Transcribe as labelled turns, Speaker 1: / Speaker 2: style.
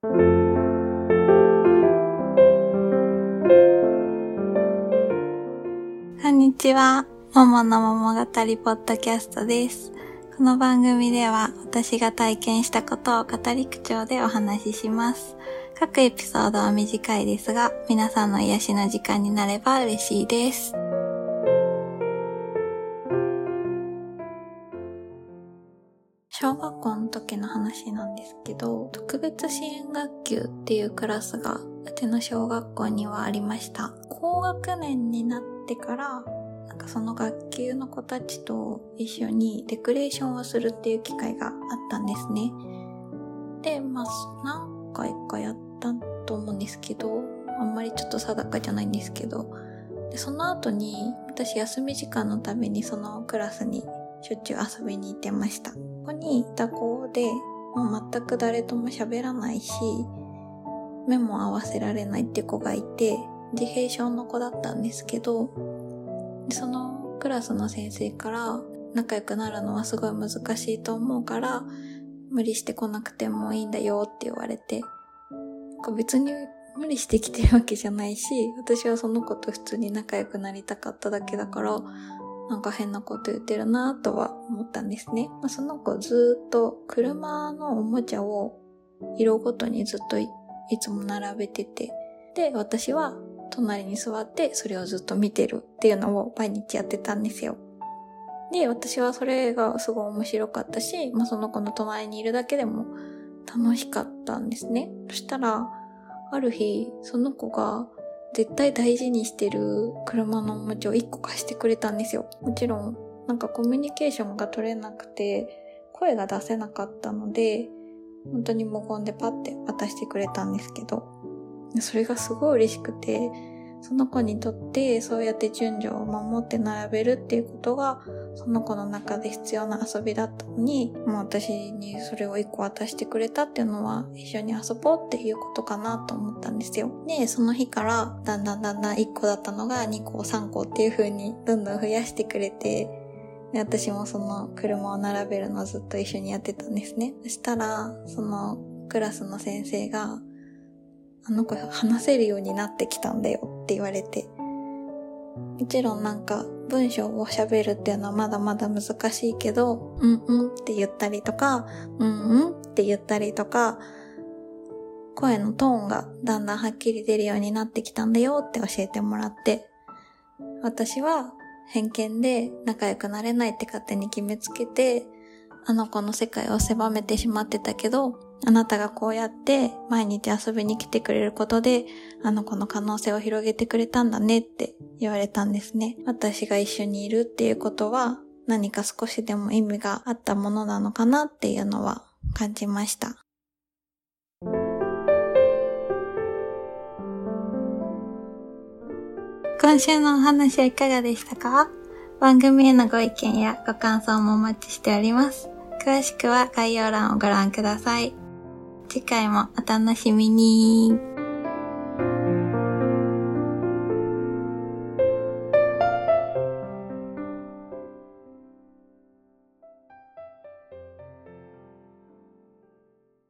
Speaker 1: こんにちは。ももの桃語りポッドキャストです。この番組では私が体験したことを語り口調でお話しします。各エピソードは短いですが、皆さんの癒しの時間になれば嬉しいです。の時の話なんですけど、特別支援学級っていうクラスがうちの小学校にはありました。高学年になってから、なんかその学級の子たちと一緒にデコレーションをするっていう機会があったんですね。で、まあ、何回かやったと思うんですけど、あんまりちょっと定かじゃないんですけど、でその後に私休み時間のためにそのクラスにしょっちゅう遊びに行ってました。ここにいた子で、もう全く誰とも喋らないし、目も合わせられないって子がいて、自閉症の子だったんですけど、そのクラスの先生から仲良くなるのはすごい難しいと思うから、無理してこなくてもいいんだよって言われて、別に無理してきてるわけじゃないし、私はその子と普通に仲良くなりたかっただけだから、なんか変なこと言ってるなとは思ったんですね。まあ、その子ずっと車のおもちゃを色ごとにずっといつも並べてて、で、私は隣に座ってそれをずっと見てるっていうのを毎日やってたんですよ。で、私はそれがすごい面白かったし、まあ、その子の隣にいるだけでも楽しかったんですね。そしたら、ある日、その子が絶対大事にしてる車のおもちゃを1個貸してくれたんですよ。もちろん、なんかコミュニケーションが取れなくて、声が出せなかったので、本当に無言でパッて渡してくれたんですけど、それがすごい嬉しくて、その子にとってそうやって順序を守って並べるっていうことがその子の中で必要な遊びだったのに、もう私にそれを一個渡してくれたっていうのは一緒に遊ぼうっていうことかなと思ったんですよ。で、その日からだんだんだんだん1個だったのが2個3個っていう風にどんどん増やしてくれて、で私もその車を並べるのをずっと一緒にやってたんですね。そしたら、そのクラスの先生が、あの子話せるようになってきたんだよって言われて。もちろんなんか文章を喋るっていうのはまだまだ難しいけど、うんうんって言ったりとか、うんうんって言ったりとか、声のトーンがだんだんはっきり出るようになってきたんだよって教えてもらって、私は偏見で仲良くなれないって勝手に決めつけて、あの子の世界を狭めてしまってたけど、あなたがこうやって毎日遊びに来てくれることで、あの子の可能性を広げてくれたんだねって言われたんですね。私が一緒にいるっていうことは何か少しでも意味があったものなのかなっていうのは感じました。今週のお話はいかがでしたか？番組へのご意見やご感想もお待ちしております。詳しくは概要欄をご覧ください。次回もお楽しみに。